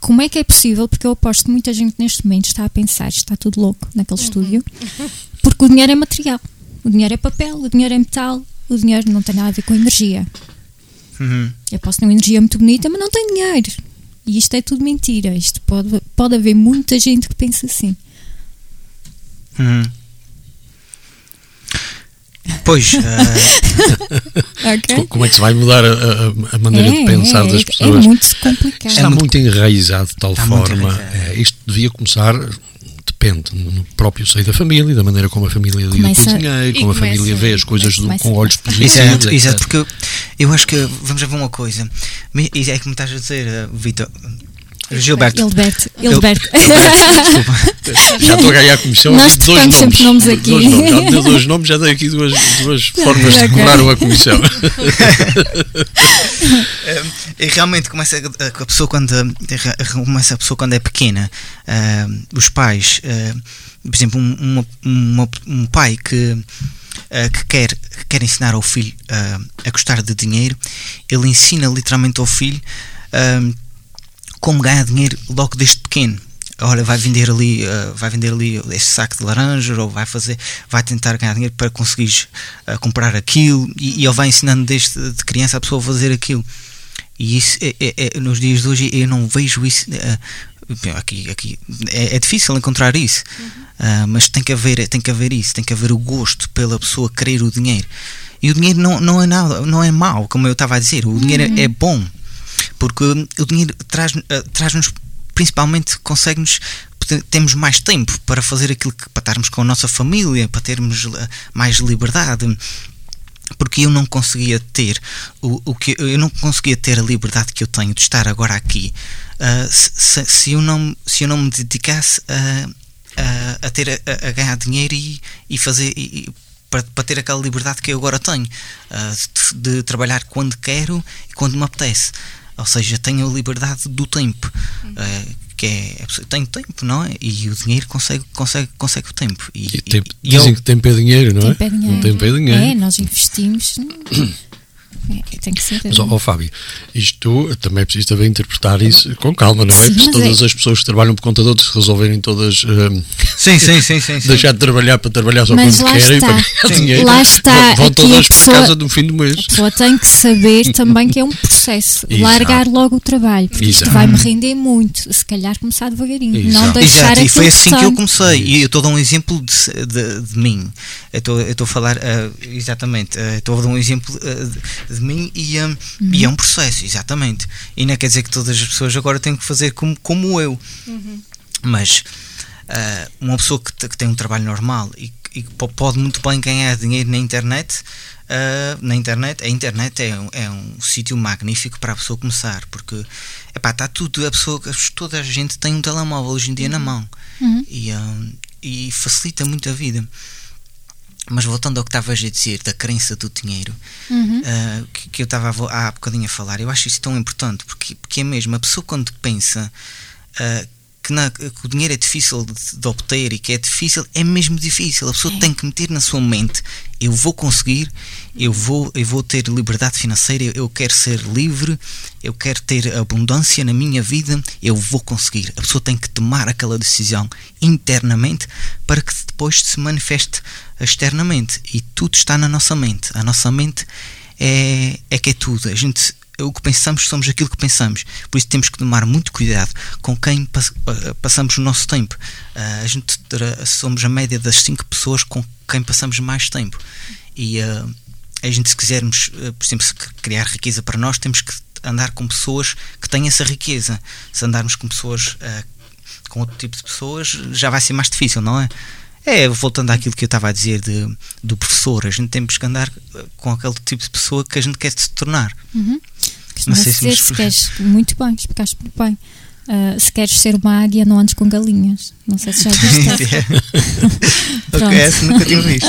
como é que é possível, porque eu aposto que muita gente neste momento está a pensar, está tudo louco naquele uhum. estúdio, porque o dinheiro é material, o dinheiro é papel, o dinheiro é metal, o dinheiro não tem nada a ver com energia. Uhum. Eu posso ter uma energia muito bonita, mas não tem dinheiro. E isto é tudo mentira. Isto pode, pode haver muita gente que pensa assim. Uhum. Pois. Uh... okay. Como é que se vai mudar a, a, a maneira é, de pensar é, das pessoas? É muito complicado. Está é muito, enraizado de tal Está forma. É, isto devia começar depende no próprio seio da família, da maneira como a família lida com o dinheiro, como a família vê as coisas do, com olhos positivos. Exato, exato, porque eu acho que vamos ver uma coisa, é que me estás a dizer, uh, Vitor, Gilberto. Gilberto. Gilberto. já estou a ganhar a comissão. Nós dois nomes. nomes aqui. Dois nomes. Já dei dois nomes, já dei aqui duas, duas formas de cobraram a comissão. e realmente começa a pessoa quando começa a pessoa quando é pequena, uh, os pais, uh, por exemplo, um, um, um pai que que, quer, que quer ensinar ao filho uh, a gostar de dinheiro, ele ensina literalmente ao filho uh, como ganhar dinheiro logo desde pequeno. Olha, vai vender ali, uh, vai vender ali este saco de laranja ou vai fazer, vai tentar ganhar dinheiro para conseguir uh, comprar aquilo e, e, ele vai ensinando desde de criança a pessoa a fazer aquilo. E isso é, é, é, nos dias de hoje eu não vejo isso. Uh, aqui, aqui é, é, difícil encontrar isso, uhum. mas tem que haver, tem que haver isso, tem que haver o gosto pela pessoa querer o dinheiro. E o dinheiro não, não é nada, não é mau, como eu estava a dizer. O dinheiro uhum. é bom porque o dinheiro traz-nos traz principalmente consegue-nos temos mais tempo para fazer aquilo que para estarmos com a nossa família, para termos mais liberdade. Porque eu não conseguia ter o, o que eu não conseguia ter a liberdade que eu tenho de estar agora aqui uh, se, se, eu não se eu não me dedicasse a, a, a ter a, a, ganhar dinheiro e, e fazer e, para, para, ter aquela liberdade que eu agora tenho uh, de, de, trabalhar quando quero e quando me apetece ou seja, tenho a liberdade do tempo. Uh, que é, tenho tempo, não é? E o dinheiro consegue, consegue, consegue o tempo. E, e tempo, e, dizem eu, que tempo é dinheiro, não é? Tempo é dinheiro. tempo é dinheiro. É, nós investimos. É, tem que ser. Mas, ó, Fábio, isto também é preciso também interpretar isso com calma, não é? Sim, todas é... as pessoas que trabalham por conta de outros resolverem todas um, sim, sim, sim, sim, deixar de trabalhar para trabalhar só mas quando querem está. para ganhar dinheiro. Lá está. Vão todas para casa no fim do mês. A pessoa tem que saber também que é um processo. Largar logo o trabalho, porque Exato. isto vai-me render muito. Se calhar começar devagarinho. Exato. Não deixar Exato. E foi assim que, que eu comecei. E eu estou a dar um exemplo de, de, de mim. Eu estou a falar, uh, exatamente, uh, estou a dar um exemplo uh, de, de mim e um, uhum. E é um processo, exatamente. E não quer dizer que todas as pessoas agora têm que fazer como, como eu. Uhum. Mas uh, uma pessoa que, que, tem um trabalho normal e, e, pode muito bem ganhar dinheiro na internet. Uh, na internet, a internet é um, é um sítio magnífico para a pessoa começar, porque epá, está tudo, a pessoa, toda a gente tem um telemóvel hoje em dia na uhum. mão uhum. e, um, e facilita muito a vida. Mas voltando ao que estavas a dizer da crença do dinheiro, uhum. uh, que, que, eu estava há bocadinho a falar, eu acho isso tão importante porque, porque é mesmo a pessoa quando pensa uh, que, na, que, o dinheiro é difícil de, de, obter e que é difícil, é mesmo difícil. A pessoa é. tem que meter na sua mente: eu vou conseguir, eu vou, eu vou ter liberdade financeira, eu quero ser livre, eu quero ter abundância na minha vida, eu vou conseguir. A pessoa tem que tomar aquela decisão internamente para que depois se manifeste externamente. E tudo está na nossa mente. A nossa mente é, é que é tudo. A gente o que pensamos somos aquilo que pensamos. Por isso temos que tomar muito cuidado com quem passamos o nosso tempo. Uh, a gente somos a média das cinco pessoas com quem passamos mais tempo. E uh, a gente, se quisermos, uh, por exemplo, criar riqueza para nós, temos que andar com pessoas que têm essa riqueza. Se andarmos com pessoas com outro tipo de pessoas, já vai ser mais difícil, não é? É, voltando àquilo que eu estava a dizer de, do professor, a gente temos que andar com aquele tipo de pessoa que a gente quer se tornar. Uhum. Não sei se, se queres, muito bem, explicaste muito bem. Uh, se queres ser uma águia, não andes com galinhas. Não sei se já viste. ok, essa nunca tinha visto.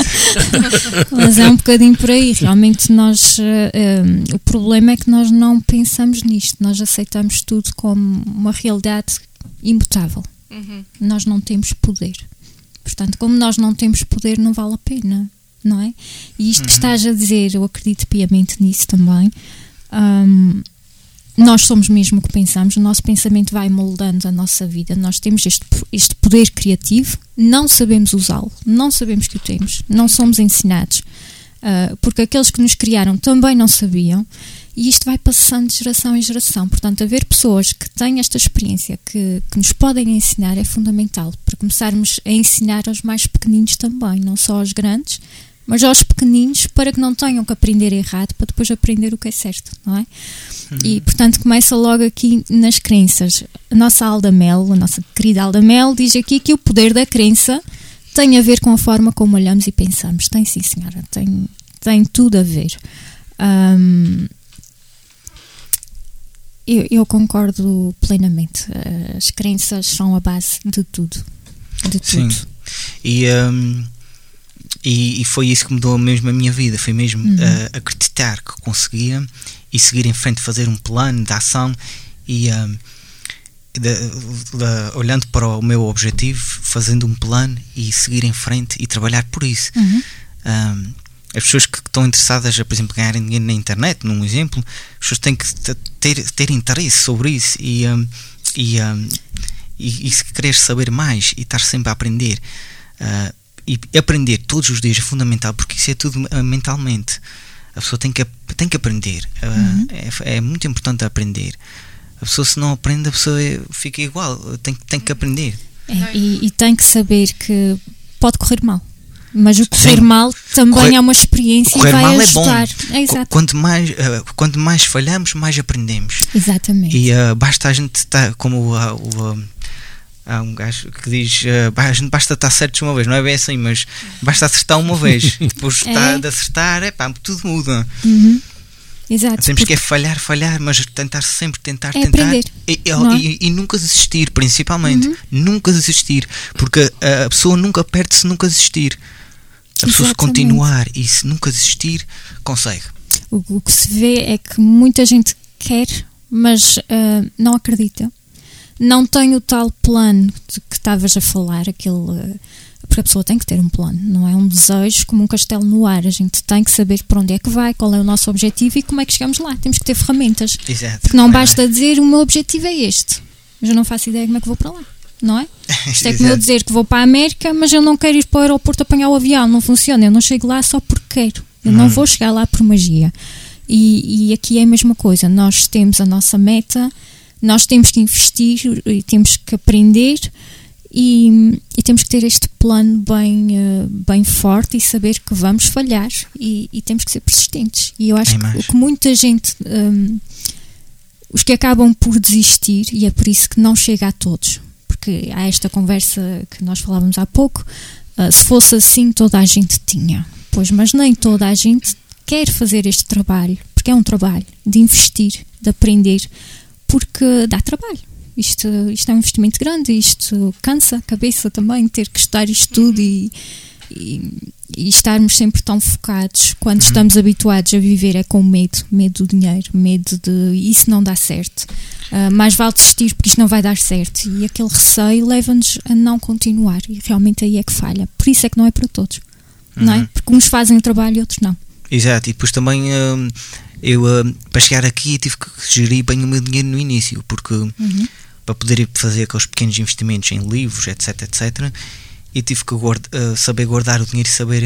Mas é um bocadinho por aí. Realmente, nós. Uh, o problema é que nós não pensamos nisto. Nós aceitamos tudo como uma realidade imutável. Uhum. Nós não temos poder. Portanto, como nós não temos poder, não vale a pena, não é? E isto uhum. que estás a dizer, eu acredito piamente nisso também. Um, nós somos mesmo o que pensamos, o nosso pensamento vai moldando a nossa vida. Nós temos este, este poder criativo, não sabemos usá-lo, não sabemos que o temos, não somos ensinados, uh, porque aqueles que nos criaram também não sabiam, e isto vai passando de geração em geração. Portanto, haver pessoas que têm esta experiência, que, que nos podem ensinar, é fundamental para começarmos a ensinar aos mais pequeninos também, não só aos grandes, mas aos pequeninos para que não tenham que aprender errado para depois aprender o que é certo, não é? Uhum. E portanto começa logo aqui nas crenças. A nossa Alda Mel, a nossa querida Alda Mel, diz aqui que o poder da crença tem a ver com a forma como olhamos e pensamos. Tem sim, senhora, tem, tem tudo a ver. Um, eu, eu, concordo plenamente. As crenças são a base de tudo. De tudo. Sim. E, um, e, e, foi isso que mudou mesmo a minha vida. Foi mesmo uhum. uh, acreditar que conseguia e seguir em frente, fazer um plano de ação e. Um, de, de, olhando para o meu objetivo, fazendo um plano e seguir em frente e trabalhar por isso. Uhum. Um, as pessoas que estão interessadas, por exemplo, ganharem dinheiro na internet, num exemplo, as pessoas têm que ter, ter interesse sobre isso e, um, e, um, e, e querer saber mais e estar sempre a aprender. Uh, e aprender todos os dias é fundamental porque isso é tudo uh, mentalmente. A pessoa tem que, tem que aprender. Uh, uhum. é, é, muito importante aprender. A pessoa, se não aprende, a pessoa é, fica igual. Tem, tem que aprender. É, e, e tem que saber que pode correr mal. Mas o correr Sim. mal também correr, é uma experiência e vai mal ajudar. É bom. É, exato. Quanto mais, uh, quanto mais falhamos, mais aprendemos. Exatamente. E uh, basta a gente estar, como uh, o. Há um gajo que diz uh, a gente basta estar certos uma vez, não é bem assim, mas basta acertar uma vez. Depois é. de acertar, é pá, tudo muda. Uhum. Exato. Temos porque... que é falhar, falhar, mas tentar sempre, tentar, é tentar. E, e, e, e, nunca desistir, principalmente. Uhum. Nunca desistir. Porque a, a pessoa nunca perde se nunca desistir. A pessoa se continuar e se nunca desistir, consegue. O, o, que se vê é que muita gente quer, mas uh, não acredita. Não tem o tal plano de que estavas a falar, aquele. Uh, porque a pessoa tem que ter um plano, não é um desejo como um castelo no ar. A gente tem que saber para onde é que vai, qual é o nosso objetivo e como é que chegamos lá. Temos que ter ferramentas. Exato. Porque não basta dizer o meu objetivo é este, mas eu não faço ideia como é que vou para lá não é? Isto é como eu dizer que vou para a América, mas eu não quero ir para o aeroporto apanhar o avião, não funciona. Eu não chego lá só porque quero. Eu não hum. vou chegar lá por magia. E, e, aqui é a mesma coisa. Nós temos a nossa meta, nós temos que investir e temos que aprender e, e temos que ter este plano bem, uh, bem forte e saber que vamos falhar e, e, temos que ser persistentes. E eu acho que o que muita gente. Um, os que acabam por desistir, e é por isso que não chega a todos, porque há esta conversa que nós falávamos há pouco, uh, se fosse assim toda a gente tinha. Pois, mas nem toda a gente quer fazer este trabalho, porque é um trabalho de investir, de aprender, porque dá trabalho. Isto, isto é um investimento grande, isto cansa a cabeça também, ter que estudar isto tudo e, e, e estarmos sempre tão focados quando uhum. estamos habituados a viver é com medo, medo do dinheiro, medo de isso não dá certo. Uh, mais vale desistir porque isto não vai dar certo. E aquele receio leva-nos a não continuar. E realmente aí é que falha. Por isso é que não é para todos. Uhum. Não é? Uhum. Porque uns fazem o trabalho e outros não. Exato. E depois também uh, eu, uh, para chegar aqui, tive que gerir bem o meu dinheiro no início. Porque uhum. para poder fazer aqueles pequenos investimentos em livros, etc, etc, e tive que guarda, saber guardar o dinheiro e saber.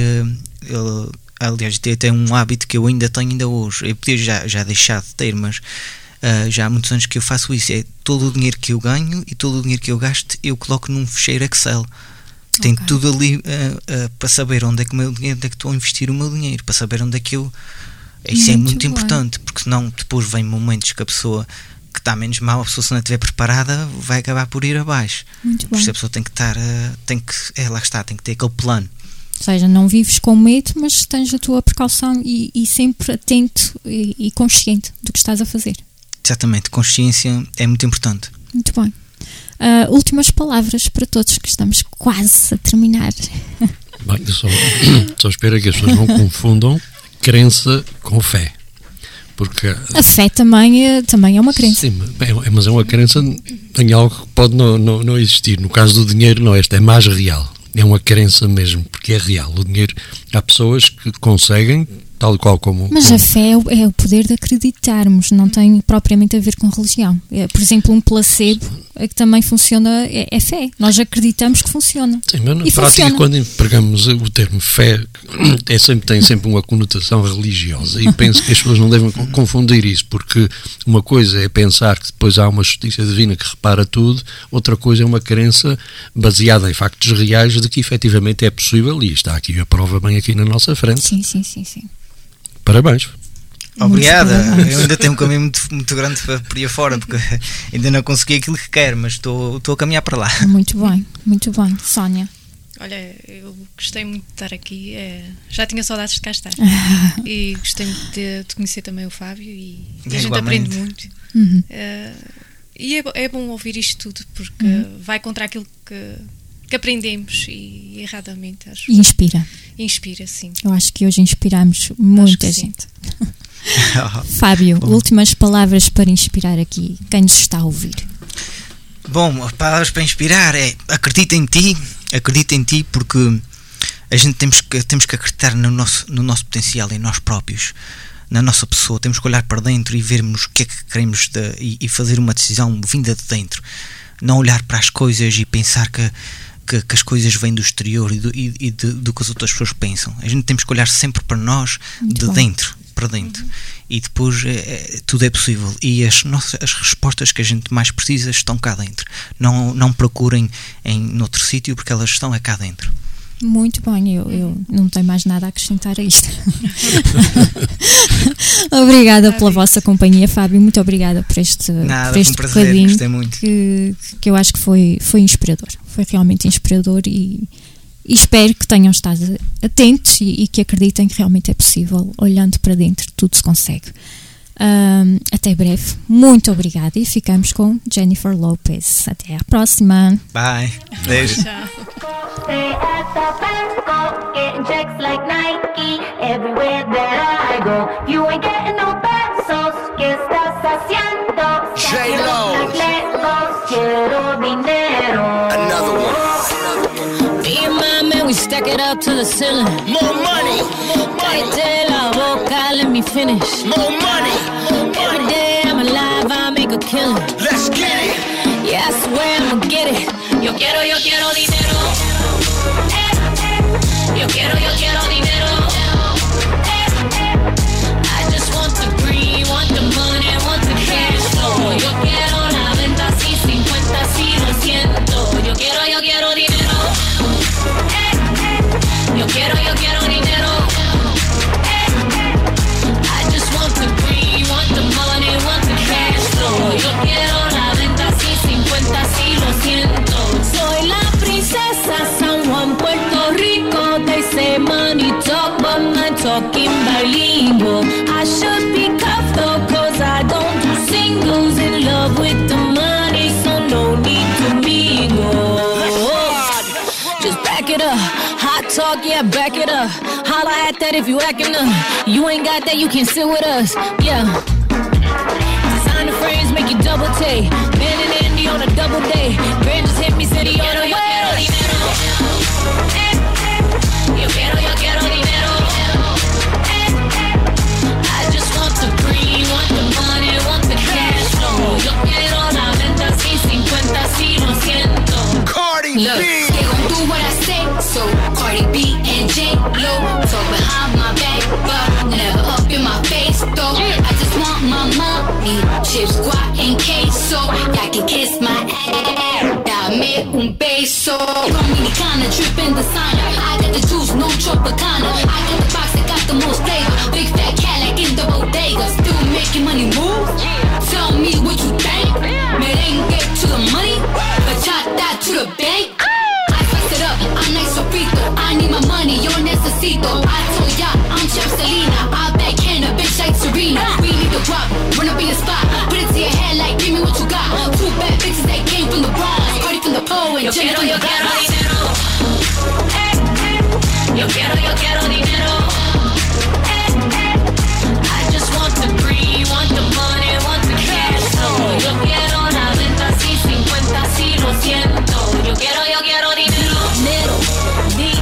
aliás, tem até um hábito que eu ainda tenho ainda hoje. Eu podia já, já deixar de ter, mas Uh, já há muitos anos que eu faço isso. É todo o dinheiro que eu ganho e todo o dinheiro que eu gasto, eu coloco num fecheiro Excel. Tenho okay. tudo ali uh, uh, para saber onde é que o meu dinheiro, onde é que estou a investir o meu dinheiro, para saber onde é que eu. Isso muito é muito bom. importante, porque senão depois vem momentos que a pessoa que está menos mal, a pessoa se não estiver preparada vai acabar por ir abaixo. Muito por isso a pessoa tem que estar, tem que, é, lá está, tem que ter aquele plano. Ou seja, não vives com medo, mas tens a tua precaução e, e sempre atento e, e consciente do que estás a fazer. Exatamente, consciência é muito importante. Muito bem. Uh, últimas palavras para todos que estamos quase a terminar. Bem, só, só espero que as pessoas não confundam crença com fé. Porque a fé também é, também é uma crença. Sim, mas é uma crença em algo que pode não, não, não existir. No caso do dinheiro, não, esta é mais real. É uma crença mesmo, porque é real. O dinheiro, há pessoas que conseguem tal qual como. Mas como... a fé é o poder de acreditarmos, não tem propriamente a ver com religião. É, por exemplo, um placebo é que também funciona, é, é, fé. Nós acreditamos que funciona. Sim, mas na e prática, funciona. quando empregamos o termo fé, é sempre, tem sempre uma conotação religiosa e penso que as pessoas não devem confundir isso, porque uma coisa é pensar que depois há uma justiça divina que repara tudo, outra coisa é uma crença baseada em factos reais de que efetivamente é possível e está aqui a prova bem aqui na nossa frente. Sim, sim, sim, sim. Parabéns. Obrigada. Eu ainda tenho um caminho muito, muito grande para por aí fora, porque ainda não consegui aquilo que quero, mas estou, estou a caminhar para lá. Muito bem, muito bem. Sónia. Olha, eu gostei muito de estar aqui. É, já tinha saudades de cá estar. e gostei muito de, de, conhecer também o Fábio e, e a gente aprende muito. Uhum. Uh, e é, é, bom ouvir isto tudo porque uhum. vai contra aquilo que, que aprendemos e erradamente, acho. E inspira. Inspira, sim. Eu acho que hoje inspiramos muita gente. Fábio, Bom. últimas palavras para inspirar aqui quem nos está a ouvir. Bom, as palavras para inspirar é acredita em ti, acredita em ti porque a gente temos que, temos que acreditar no nosso, no nosso potencial, em nós próprios, na nossa pessoa. Temos que olhar para dentro e vermos o que é que queremos de, e, e fazer uma decisão vinda de dentro. Não olhar para as coisas e pensar que que, que, as coisas vêm do exterior e do, e, e de, do que as outras pessoas pensam. A gente temos que olhar sempre para nós, Muito de bom. dentro para dentro. Uhum. E depois é, é, tudo é possível. E as, nossas, as respostas que a gente mais precisa estão cá dentro. Não, não procurem em noutro sítio porque elas estão é cá dentro. Muito bem, eu, eu não tenho mais nada a acrescentar a isto. obrigada pela vossa companhia, Fábio. Muito obrigada por este, nada, por este um prazer, bocadinho que, que eu acho que foi, foi inspirador. Foi realmente inspirador e, e espero que tenham estado atentos e, e, que acreditem que realmente é possível, olhando para dentro, tudo se consegue. Um, até breve, muito obrigada e ficamos com Jennifer Lopez. Até à próxima. Bye. Beijo. Another it up to the ceiling. More money. Cállate la boca, let me finish. More money. Every day I'm alive, I make a killing. Let's get it. Yeah, I swear I'ma get it. Yo quiero, yo quiero dinero. Eh, eh. Yo quiero, yo quiero dinero. Quiero, yo yeah, back it up. Holla at that if you acting up. You ain't got that, you can sit with us, yeah. Design the frames, make you double take. Man and Andy on a double day. chips, guac and queso. Y'all can kiss my ass. Dame un beso. Dominicana, tripping designer. I got the juice, no Tropicana. I got the box that got the most flavor. Big fat cat like in the bodega. Still making money move. Yo quiero, yo quiero dinero. Eh, eh. Yo quiero, yo quiero dinero. Eh, eh. I just want the green, want the money, want the cash. Yo quiero la venta sí, 50 sí, lo siento. Yo quiero, yo quiero dinero. Dinero, di-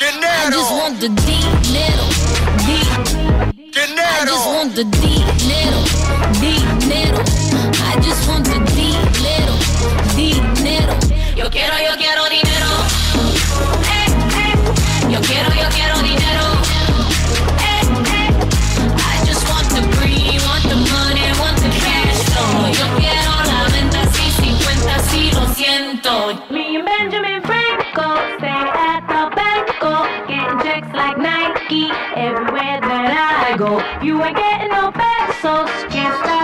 I just want the dinero, di- I just want the dinero, dinero. I just want the ain't getting no better, so just stop.